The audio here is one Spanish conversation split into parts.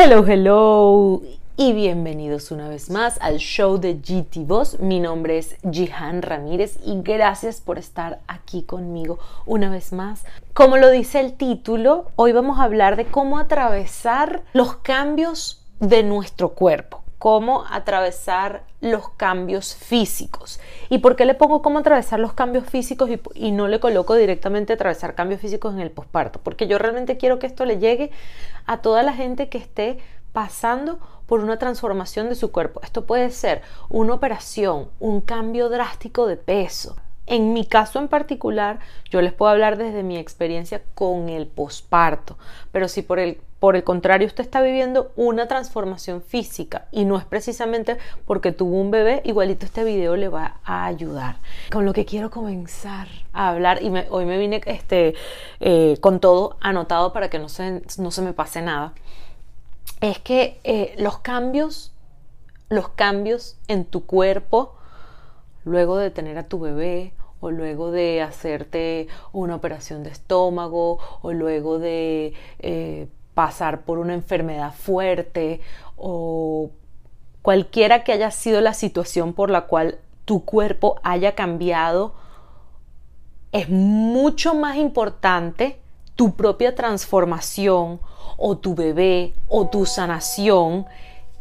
Hello, hello y bienvenidos una vez más al show de GT Voz. Mi nombre es Jihan Ramírez y gracias por estar aquí conmigo una vez más. Como lo dice el título, hoy vamos a hablar de cómo atravesar los cambios de nuestro cuerpo cómo atravesar los cambios físicos. ¿Y por qué le pongo cómo atravesar los cambios físicos y, no le coloco directamente atravesar cambios físicos en el posparto? Porque yo realmente quiero que esto le llegue a toda la gente que esté pasando por una transformación de su cuerpo. Esto puede ser una operación, un cambio drástico de peso. En mi caso en particular, yo les puedo hablar desde mi experiencia con el posparto, pero si por el por el contrario, usted está viviendo una transformación física y no es precisamente porque tuvo un bebé, igualito este video le va a ayudar. Con lo que quiero comenzar a hablar, y hoy me vine este, eh, con todo anotado para que no se, no se me pase nada, es que eh, los cambios, los cambios en tu cuerpo, luego de tener a tu bebé o luego de hacerte una operación de estómago o luego de eh, pasar por una enfermedad fuerte o cualquiera que haya sido la situación por la cual tu cuerpo haya cambiado, es mucho más importante tu propia transformación o tu bebé o tu sanación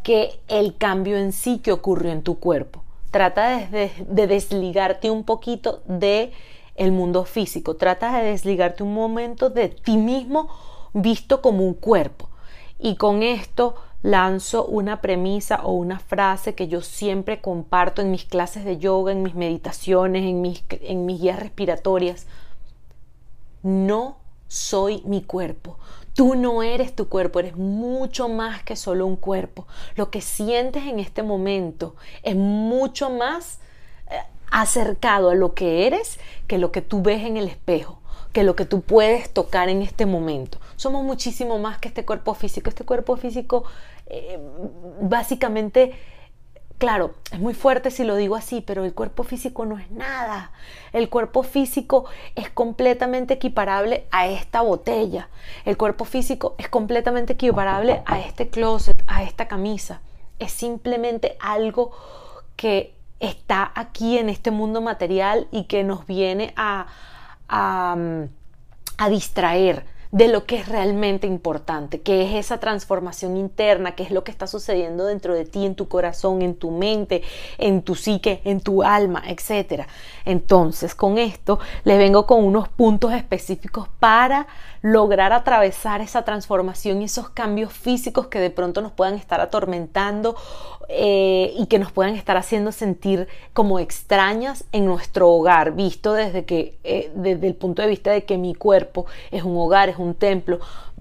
que el cambio en sí que ocurrió en tu cuerpo. Trata de, de desligarte un poquito de el mundo físico, trata de desligarte un momento de ti mismo visto como un cuerpo. Y con esto lanzo una premisa o una frase que yo siempre comparto en mis clases de yoga, en mis meditaciones, en mis, en mis guías respiratorias. No soy mi cuerpo. Tú no eres tu cuerpo, eres mucho más que solo un cuerpo. Lo que sientes en este momento es mucho más eh, acercado a lo que eres que lo que tú ves en el espejo que lo que tú puedes tocar en este momento. Somos muchísimo más que este cuerpo físico. Este cuerpo físico eh, básicamente, claro, es muy fuerte si lo digo así, pero el cuerpo físico no es nada. El cuerpo físico es completamente equiparable a esta botella. El cuerpo físico es completamente equiparable a este closet, a esta camisa. Es simplemente algo que está aquí en este mundo material y que nos viene a, a, distraer de lo que es realmente importante, que es esa transformación interna, que es lo que está sucediendo dentro de ti, en tu corazón, en tu mente, en tu psique, en tu alma, etc. Entonces, con esto les vengo con unos puntos específicos para lograr atravesar esa transformación y esos cambios físicos que de pronto nos puedan estar atormentando eh, y que nos puedan estar haciendo sentir como extrañas en nuestro hogar, visto desde que, eh, desde el punto de vista de que mi cuerpo es un hogar, es un templo.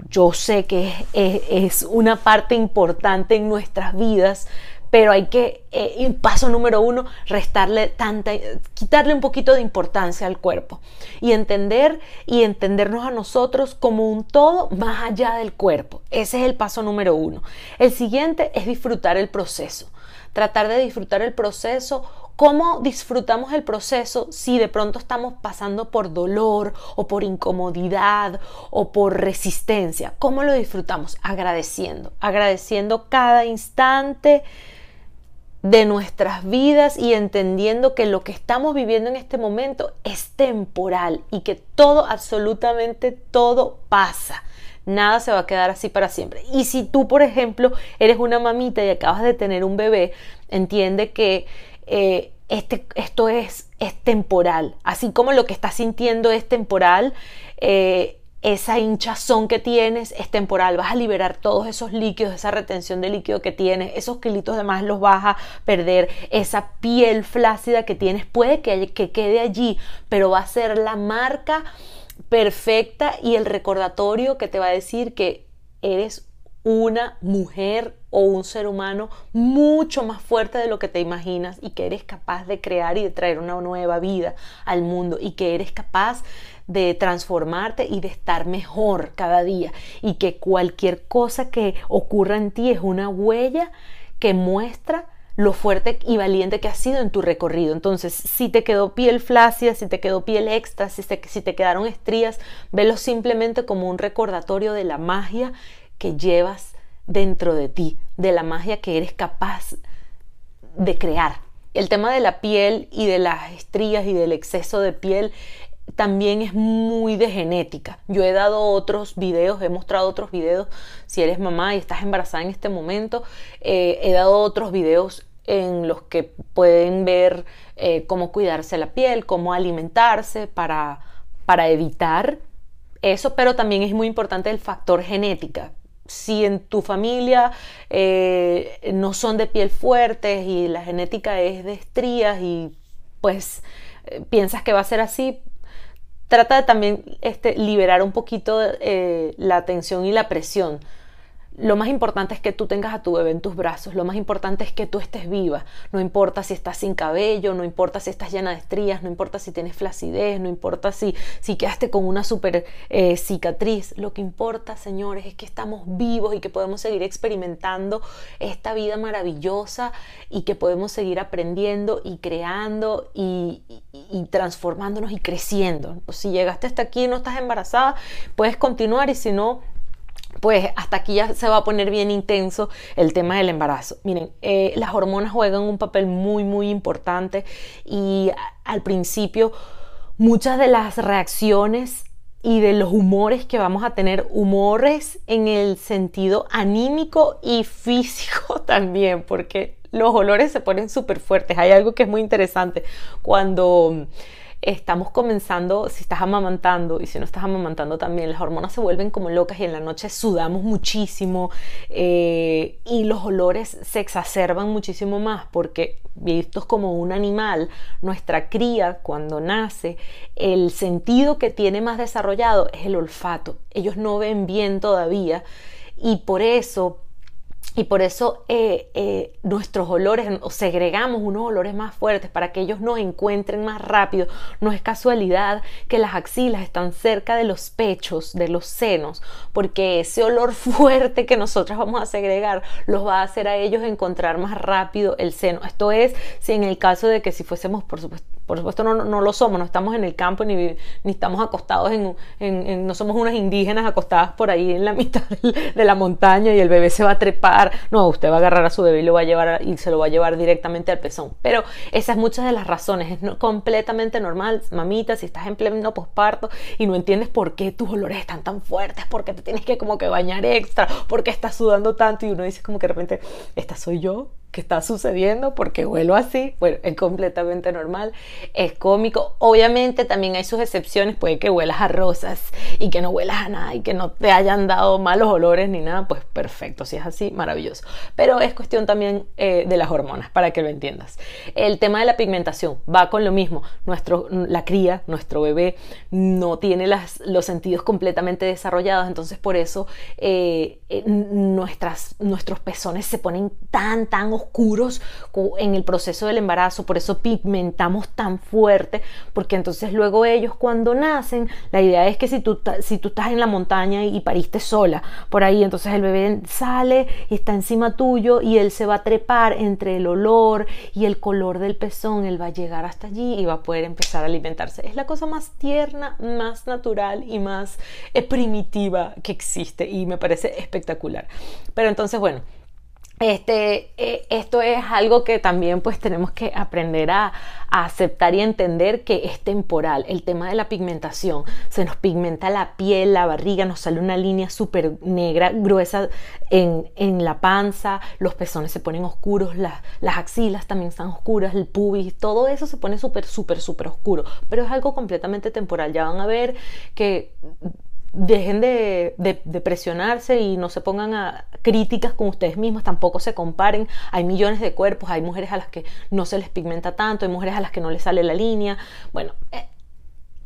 Yo sé que es una parte importante en nuestras vidas, pero hay que, eh, paso número uno, restarle tanta, quitarle un poquito de importancia al cuerpo y entender y entendernos a nosotros como un todo más allá del cuerpo. Ese es el paso número uno. El siguiente es disfrutar el proceso. Tratar de disfrutar el proceso ¿Cómo disfrutamos el proceso si de pronto estamos pasando por dolor o por incomodidad o por resistencia? ¿Cómo lo disfrutamos? Agradeciendo, agradeciendo cada instante, de nuestras vidas y entendiendo que lo que estamos viviendo en este momento es temporal y que todo, absolutamente todo pasa. Nada se va a quedar así para siempre. Y si tú, por ejemplo, eres una mamita y acabas de tener un bebé, entiende que eh, este, esto es, es temporal. Así como lo que estás sintiendo es temporal, eh, esa hinchazón que tienes es temporal, vas a liberar todos esos líquidos, esa retención de líquido que tienes, esos kilitos de más los vas a perder, esa piel flácida que tienes. Puede que, que quede allí, pero va a ser la marca perfecta y el recordatorio que te va a decir que eres una mujer o un ser humano mucho más fuerte de lo que te imaginas y que eres capaz de crear y de traer una nueva vida al mundo y que eres capaz de transformarte y de estar mejor cada día y que cualquier cosa que ocurra en ti es una huella que muestra lo fuerte y valiente que has sido en tu recorrido. Entonces, si te quedó piel flácida, si te quedó piel extra, si te, si te quedaron estrías, velo simplemente como un recordatorio de la magia que llevas dentro de ti, de la magia que eres capaz de crear. El tema de la piel y de las estrías y del exceso de piel también es muy de genética. Yo he dado otros videos, he mostrado otros videos, si eres mamá y estás embarazada en este momento, eh, he dado otros videos en los que pueden ver eh, cómo cuidarse la piel, cómo alimentarse para, para evitar eso, pero también es muy importante el factor genética. Si en tu familia eh, no son de piel fuertes y la genética es de estrías y pues piensas que va a ser así, trata de también este, liberar un poquito eh, la tensión y la presión lo más importante es que tú tengas a tu bebé en tus brazos, lo más importante es que tú estés viva, no importa si estás sin cabello, no importa si estás llena de estrías, no importa si tienes flacidez, no importa si, si quedaste con una super eh, cicatriz, lo que importa, señores, es que estamos vivos y que podemos seguir experimentando esta vida maravillosa y que podemos seguir aprendiendo y creando y, y transformándonos y creciendo. Si llegaste hasta aquí y no estás embarazada, puedes continuar y si no, pues hasta aquí ya se va a poner bien intenso el tema del embarazo. Miren, eh, las hormonas juegan un papel muy, muy importante y al principio muchas de las reacciones y de los humores que vamos a tener, humores en el sentido anímico y físico también, porque los olores se ponen súper fuertes. Hay algo que es muy interesante cuando estamos comenzando, si estás amamantando y si no estás amamantando también, las hormonas se vuelven como locas y en la noche sudamos muchísimo eh, y los olores se exacerban muchísimo más porque vistos como un animal, nuestra cría cuando nace, el sentido que tiene más desarrollado es el olfato. Ellos no ven bien todavía y por eso y por eso eh, eh, nuestros olores, o segregamos unos olores más fuertes para que ellos nos encuentren más rápido. No es casualidad que las axilas están cerca de los pechos, de los senos, porque ese olor fuerte que nosotros vamos a segregar los va a hacer a ellos encontrar más rápido el seno. Esto es si en el caso de que si fuésemos, por supuesto, por supuesto no, no lo somos, no estamos en el campo ni, ni estamos acostados en, no somos unas indígenas acostadas por ahí en la mitad de la montaña y el bebé se va a trepar. No, usted va a agarrar a su bebé y lo va a llevar y se lo va a llevar directamente al pezón. Pero esas es muchas de las razones. Es completamente normal, mamita, si estás en pleno posparto y no entiendes por qué tus olores están tan fuertes, por qué te tienes que como que bañar extra, por qué estás sudando tanto y uno dice como que de repente, esta soy yo, que está sucediendo porque huelo así. Bueno, es completamente normal, es cómico. Obviamente también hay sus excepciones, puede que huelas a rosas y que no huelas a nada y que no te hayan dado malos olores ni nada, pues perfecto, si es así, maravilloso. Pero es cuestión también eh, de las hormonas, para que lo entiendas. El tema de la pigmentación va con lo mismo. Nuestro, la cría, nuestro bebé, no tiene las, los sentidos completamente desarrollados, entonces por eso eh, eh, nuestras, nuestros pezones se ponen tan, tan oscuros oscuros en el proceso del embarazo, por eso pigmentamos tan fuerte, porque entonces luego ellos cuando nacen, la idea es que si tú, si tú estás en la montaña y pariste sola por ahí, entonces el bebé sale y está encima tuyo y él se va a trepar entre el olor y el color del pezón, él va a llegar hasta allí y va a poder empezar a alimentarse. Es la cosa más tierna, más natural y más eh, primitiva que existe y me parece espectacular. Pero entonces, bueno, este, eh, esto es algo que también pues tenemos que aprender a, aceptar y entender que es temporal. El tema de la pigmentación, se nos pigmenta la piel, la barriga, nos sale una línea súper negra, gruesa en, en, la panza, los pezones se ponen oscuros, las, las axilas también están oscuras, el pubis, todo eso se pone súper, súper, súper oscuro. Pero es algo completamente temporal. Ya van a ver que dejen de, presionarse y no se pongan a críticas con ustedes mismos, tampoco se comparen. Hay millones de cuerpos, hay mujeres a las que no se les pigmenta tanto, hay mujeres a las que no les sale la línea. Bueno, eh,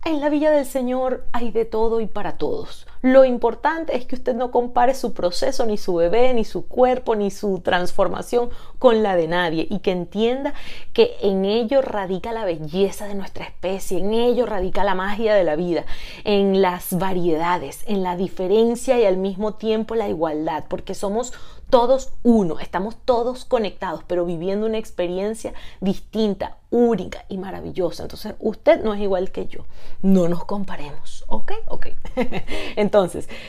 en la Villa del Señor hay de todo y para todos. Lo importante es que usted no compare su proceso, ni su bebé, ni su cuerpo, ni su transformación con la de nadie y que entienda que en ello radica la belleza de nuestra especie, en ello radica la magia de la vida, en las variedades, en la diferencia y al mismo tiempo la igualdad, porque somos todos uno, estamos todos conectados, pero viviendo una experiencia distinta, única y maravillosa. Entonces, usted no es igual que yo. No nos comparemos, ¿ok? Ok. Entonces,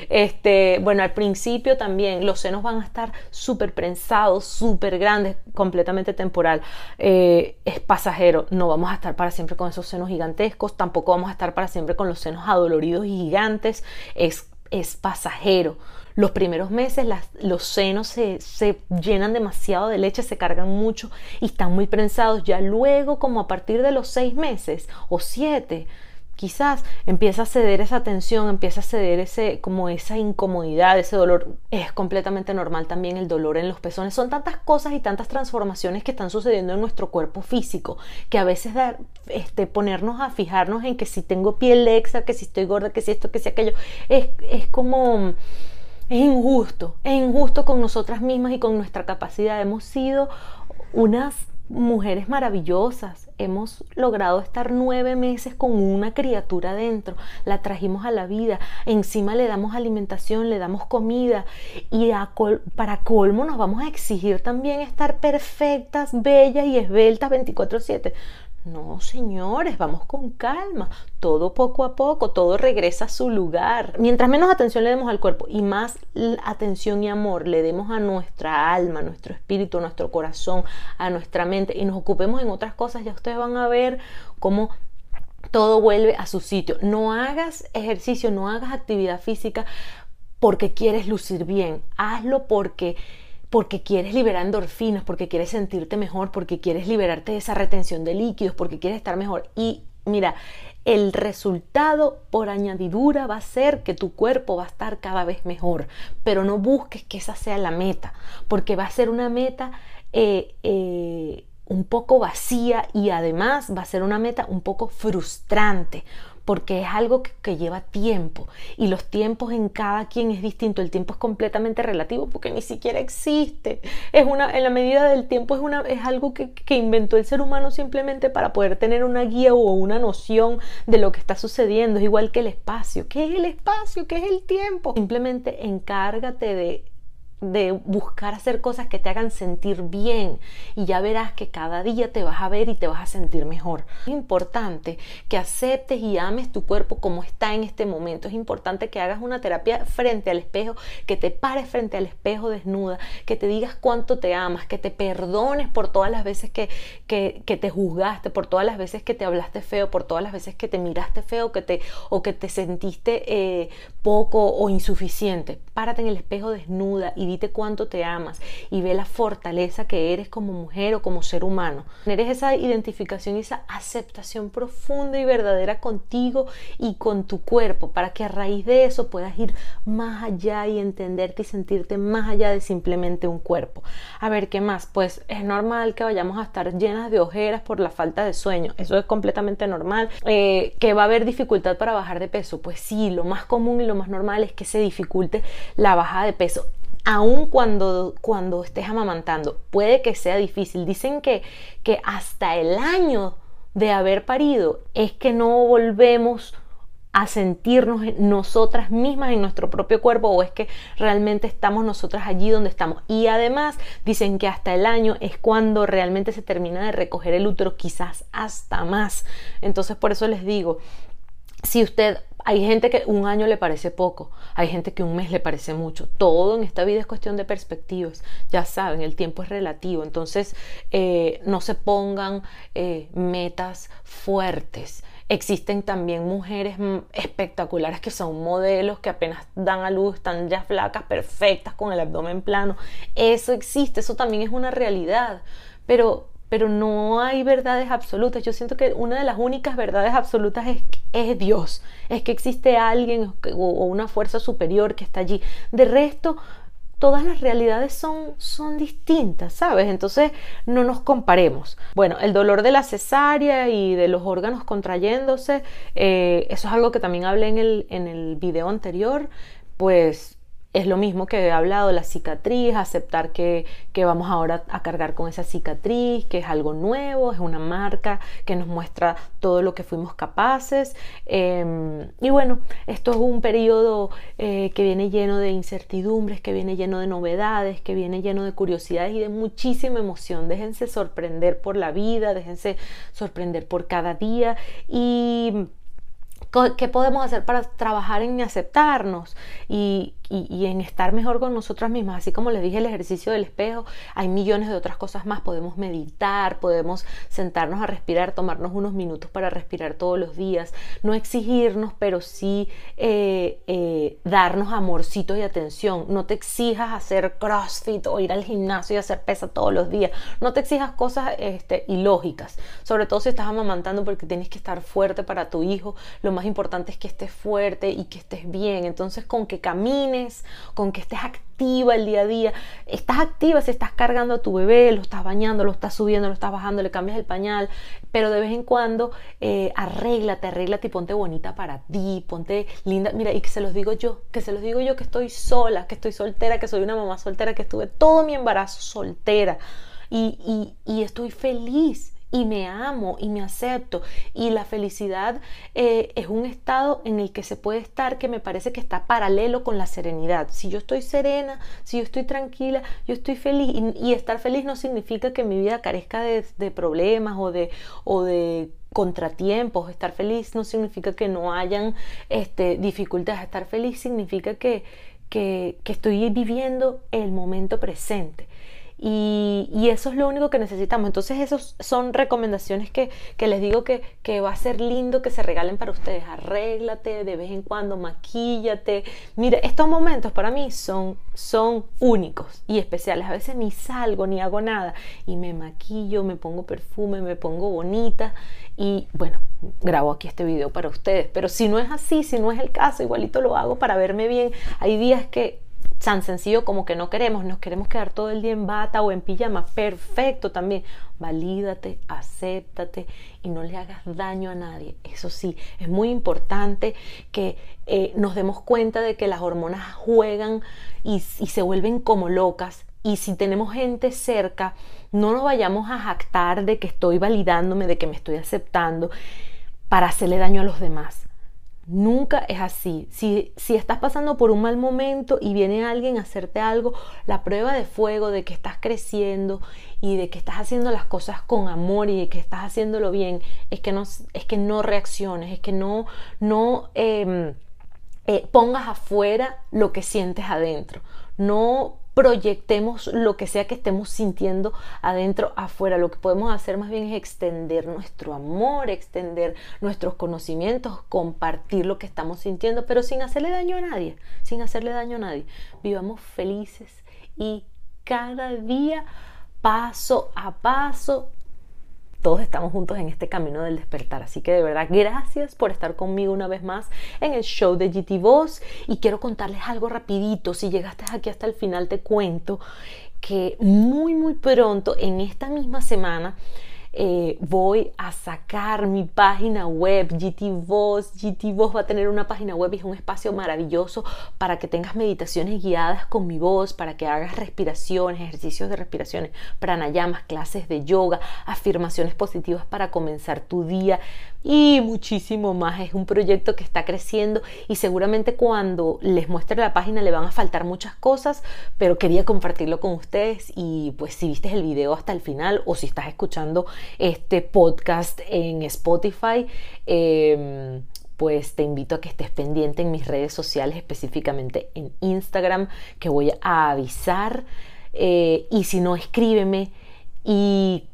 este, bueno, al principio también los senos van a estar súper prensados, súper grandes, completamente temporal. Eh, es pasajero. No vamos a estar para siempre con esos senos gigantescos. Tampoco vamos a estar para siempre con los senos adoloridos y gigantes. Es, es pasajero los primeros meses los senos se, llenan demasiado de leche, se cargan mucho y están muy prensados. Ya luego, como a partir de los seis meses o siete, quizás empieza a ceder esa tensión, empieza a ceder ese, como esa incomodidad, ese dolor. Es completamente normal también el dolor en los pezones. Son tantas cosas y tantas transformaciones que están sucediendo en nuestro cuerpo físico que a veces dar, este, ponernos a fijarnos en que si tengo piel lexa, que si estoy gorda, que si esto, que si aquello, es, es como es injusto, es injusto con nosotras mismas y con nuestra capacidad. Hemos sido unas mujeres maravillosas. Hemos logrado estar nueve meses con una criatura dentro. La trajimos a la vida. Encima le damos alimentación, le damos comida. Y para colmo nos vamos a exigir también estar perfectas, bellas y esbeltas 24/7. No, señores, vamos con calma. Todo poco a poco, todo regresa a su lugar. Mientras menos atención le demos al cuerpo y más atención y amor le demos a nuestra alma, a nuestro espíritu, a nuestro corazón, a nuestra mente y nos ocupemos en otras cosas, ya ustedes van a ver cómo todo vuelve a su sitio. No hagas ejercicio, no hagas actividad física porque quieres lucir bien. Hazlo porque porque quieres liberar endorfinas, porque quieres sentirte mejor, porque quieres liberarte de esa retención de líquidos, porque quieres estar mejor. Y mira, el resultado por añadidura va a ser que tu cuerpo va a estar cada vez mejor, pero no busques que esa sea la meta, porque va a ser una meta eh, eh, un poco vacía y además va a ser una meta un poco frustrante, porque es algo que, lleva tiempo y los tiempos en cada quien es distinto. El tiempo es completamente relativo porque ni siquiera existe. Es una, en la medida del tiempo es, una, es algo que, que inventó el ser humano simplemente para poder tener una guía o una noción de lo que está sucediendo. Es igual que el espacio. ¿Qué es el espacio? ¿Qué es el tiempo? Simplemente encárgate de de buscar hacer cosas que te hagan sentir bien y ya verás que cada día te vas a ver y te vas a sentir mejor. Es importante que aceptes y ames tu cuerpo como está en este momento. Es importante que hagas una terapia frente al espejo, que te pares frente al espejo desnuda, que te digas cuánto te amas, que te perdones por todas las veces que, que, te juzgaste, por todas las veces que te hablaste feo, por todas las veces que te miraste feo que te, o que te sentiste eh, poco o insuficiente. Párate en el espejo desnuda y dite cuánto te amas y ve la fortaleza que eres como mujer o como ser humano. Eres esa identificación y esa aceptación profunda y verdadera contigo y con tu cuerpo para que a raíz de eso puedas ir más allá y entenderte y sentirte más allá de simplemente un cuerpo. A ver, ¿qué más? Pues es normal que vayamos a estar llenas de ojeras por la falta de sueño. Eso es completamente normal. Eh, que va a haber dificultad para bajar de peso. Pues sí, lo más común y lo más normal es que se dificulte la bajada de peso aun cuando, cuando estés amamantando, puede que sea difícil. Dicen que, que hasta el año de haber parido es que no volvemos a sentirnos nosotras mismas en nuestro propio cuerpo o es que realmente estamos nosotras allí donde estamos. Y además dicen que hasta el año es cuando realmente se termina de recoger el útero, quizás hasta más. Entonces por eso les digo, si usted hay gente que un año le parece poco, hay gente que un mes le parece mucho. Todo en esta vida es cuestión de perspectivas. Ya saben, el tiempo es relativo. Entonces, eh, no se pongan eh, metas fuertes. Existen también mujeres mm, espectaculares que son modelos que apenas dan a luz, están ya flacas, perfectas, con el abdomen plano. Eso existe, eso también es una realidad. Pero pero no hay verdades absolutas. Yo siento que una de las únicas verdades absolutas es, es Dios, es que existe alguien o, una fuerza superior que está allí. De resto, todas las realidades son, son distintas, ¿sabes? Entonces no nos comparemos. Bueno, el dolor de la cesárea y de los órganos contrayéndose, eh, eso es algo que también hablé en el, en el video anterior, pues es lo mismo que he hablado, la cicatriz, aceptar que, vamos ahora a cargar con esa cicatriz, que es algo nuevo, es una marca que nos muestra todo lo que fuimos capaces. Em, y bueno, esto es un periodo eh, que viene lleno de incertidumbres, que viene lleno de novedades, que viene lleno de curiosidades y de muchísima emoción. Déjense sorprender por la vida, déjense sorprender por cada día y ¿Qué podemos hacer para trabajar en aceptarnos y, y, en estar mejor con nosotras mismas. Así como les dije, el ejercicio del espejo, hay millones de otras cosas más. Podemos meditar, podemos sentarnos a respirar, tomarnos unos minutos para respirar todos los días, no exigirnos, pero sí eh, eh, darnos amorcito y atención. No te exijas hacer CrossFit o ir al gimnasio y hacer pesa todos los días. No te exijas cosas este, ilógicas, sobre todo si estás amamantando porque tienes que estar fuerte para tu hijo. Lo más importante es que estés fuerte y que estés bien. Entonces, con que camines, con que estés activa el día a día. Estás activa si estás cargando a tu bebé, lo estás bañando, lo estás subiendo, lo estás bajando, le cambias el pañal, pero de vez en cuando eh, arréglate, arréglate y ponte bonita para ti, ponte linda. Mira, y que se los digo yo, que se los digo yo que estoy sola, que estoy soltera, que soy una mamá soltera, que estuve todo mi embarazo soltera y, y estoy feliz y me amo y me acepto. Y la felicidad eh, es un estado en el que se puede estar que me parece que está paralelo con la serenidad. Si yo estoy serena, si yo estoy tranquila, yo estoy feliz. Y, estar feliz no significa que mi vida carezca de, problemas o de, o de contratiempos. Estar feliz no significa que no hayan este, dificultades. Estar feliz significa que, que, que estoy viviendo el momento presente. Y, eso es lo único que necesitamos. Entonces, esas son recomendaciones que, les digo que, va a ser lindo que se regalen para ustedes. Arréglate de vez en cuando, maquíllate. Mire, estos momentos para mí son, son únicos y especiales. A veces ni salgo ni hago nada y me maquillo, me pongo perfume, me pongo bonita y bueno, grabo aquí este video para ustedes. Pero si no es así, si no es el caso, igualito lo hago para verme bien. Hay días que tan sencillo como que no queremos, nos queremos quedar todo el día en bata o en pijama, perfecto también. Valídate, acéptate y no le hagas daño a nadie. Eso sí, es muy importante que eh, nos demos cuenta de que las hormonas juegan y, y se vuelven como locas. Y si tenemos gente cerca, no nos vayamos a jactar de que estoy validándome, de que me estoy aceptando para hacerle daño a los demás Nunca es así. Si, si, estás pasando por un mal momento y viene alguien a hacerte algo, la prueba de fuego de que estás creciendo y de que estás haciendo las cosas con amor y de que estás haciéndolo bien es que no, es que no reacciones, es que no, no em, eh, pongas afuera lo que sientes adentro. No proyectemos lo que sea que estemos sintiendo adentro, afuera. Lo que podemos hacer más bien es extender nuestro amor, extender nuestros conocimientos, compartir lo que estamos sintiendo, pero sin hacerle daño a nadie, sin hacerle daño a nadie. Vivamos felices y cada día, paso a paso, todos estamos juntos en este camino del despertar. Así que de verdad, gracias por estar conmigo una vez más en el show de GT Voz. Y quiero contarles algo rapidito. Si llegaste aquí hasta el final, te cuento que muy, muy pronto, en esta misma semana, eh, voy a sacar mi página web, GT Voz. GT Voz va a tener una página web y es un espacio maravilloso para que tengas meditaciones guiadas con mi voz, para que hagas respiraciones, ejercicios de respiraciones, pranayamas, clases de yoga, afirmaciones positivas para comenzar tu día y muchísimo más. Es un proyecto que está creciendo y seguramente cuando les muestre la página le van a faltar muchas cosas, pero quería compartirlo con ustedes y pues si viste el video hasta el final o si estás escuchando este podcast en Spotify. Em, pues te invito a que estés pendiente en mis redes sociales, específicamente en Instagram, que voy a avisar. Eh, y si no, escríbeme y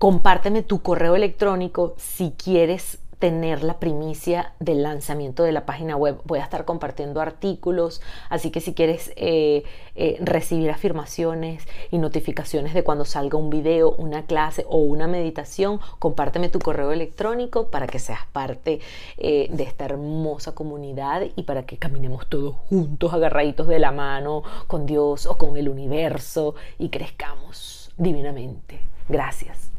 compárteme tu correo electrónico si quieres tener la primicia del lanzamiento de la página web. Voy a estar compartiendo artículos, así que si quieres eh, eh, recibir afirmaciones y notificaciones de cuando salga un video, una clase o una meditación, compárteme tu correo electrónico para que seas parte eh, de esta hermosa comunidad y para que caminemos todos juntos, agarraditos de la mano con Dios o con el universo y crezcamos divinamente. Gracias.